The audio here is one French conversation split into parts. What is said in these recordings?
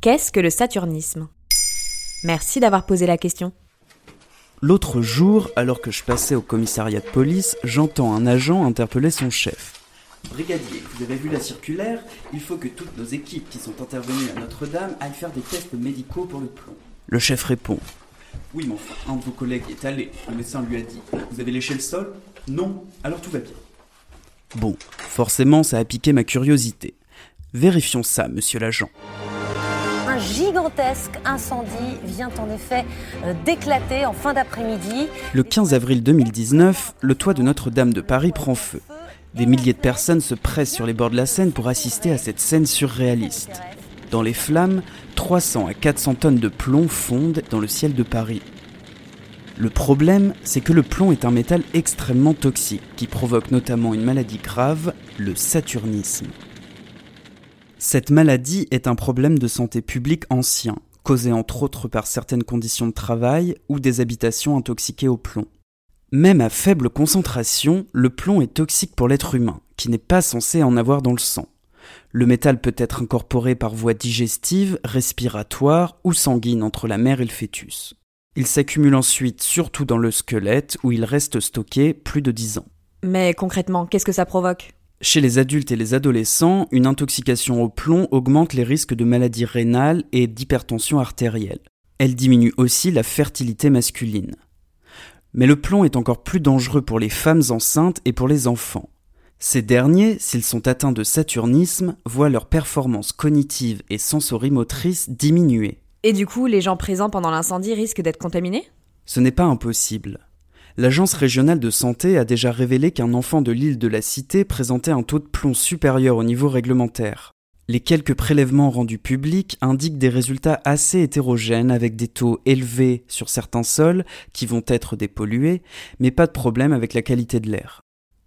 Qu'est-ce que le saturnisme? Merci d'avoir posé la question. L'autre jour, alors que je passais au commissariat de police, j'entends un agent interpeller son chef. Brigadier, vous avez vu la circulaire? Il faut que toutes nos équipes qui sont intervenues à Notre-Dame aillent faire des tests médicaux pour le plomb. Le chef répond Oui, mais enfin, un de vos collègues est allé. Le médecin lui a dit Vous avez léché le sol? Non, alors tout va bien. Bon, forcément, ça a piqué ma curiosité. Vérifions ça, monsieur l'agent. Gigantesque incendie vient en effet euh, d'éclater en fin d'après-midi. Le 15 avril 2019, le toit de Notre-Dame de Paris prend feu. Des milliers de personnes se pressent sur les bords de la Seine pour assister à cette scène surréaliste. Dans les flammes, 300 à 400 tonnes de plomb fondent dans le ciel de Paris. Le problème, c'est que le plomb est un métal extrêmement toxique qui provoque notamment une maladie grave, le saturnisme. Cette maladie est un problème de santé publique ancien, causé entre autres par certaines conditions de travail ou des habitations intoxiquées au plomb. Même à faible concentration, le plomb est toxique pour l'être humain, qui n'est pas censé en avoir dans le sang. Le métal peut être incorporé par voie digestive, respiratoire ou sanguine entre la mère et le fœtus. Il s'accumule ensuite surtout dans le squelette où il reste stocké plus de 10 ans. Mais concrètement, qu'est-ce que ça provoque? Chez les adultes et les adolescents, une intoxication au plomb augmente les risques de maladies rénales et d'hypertension artérielle. Elle diminue aussi la fertilité masculine. Mais le plomb est encore plus dangereux pour les femmes enceintes et pour les enfants. Ces derniers, s'ils sont atteints de saturnisme, voient leur performance cognitive et sensorimotrice diminuer. Et du coup, les gens présents pendant l'incendie risquent d'être contaminés? Ce n'est pas impossible l'Agence régionale de santé a déjà révélé qu'un enfant de l'île de la Cité présentait un taux de plomb supérieur au niveau réglementaire. Les quelques prélèvements rendus publics indiquent des résultats assez hétérogènes avec des taux élevés sur certains sols qui vont être dépollués, mais pas de problème avec la qualité de l'air.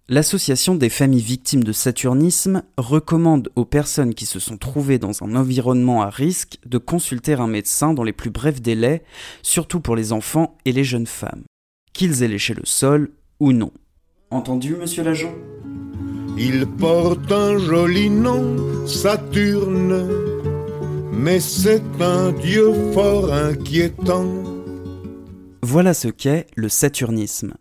L'Association des familles victimes de saturnisme recommande aux personnes qui se sont trouvées dans un environnement à risque de consulter un médecin dans les plus brefs délais, surtout pour les enfants et les jeunes femmes qu'ils aient léché le sol ou non. Entendu, monsieur l'agent? Il porte un joli nom, Saturne, mais c'est un dieu fort inquiétant. Voilà ce qu'est le saturnisme.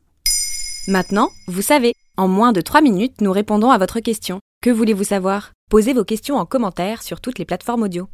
Maintenant, vous savez, en moins de 3 minutes, nous répondons à votre question. Que voulez-vous savoir? Posez vos questions en commentaire sur toutes les plateformes audio.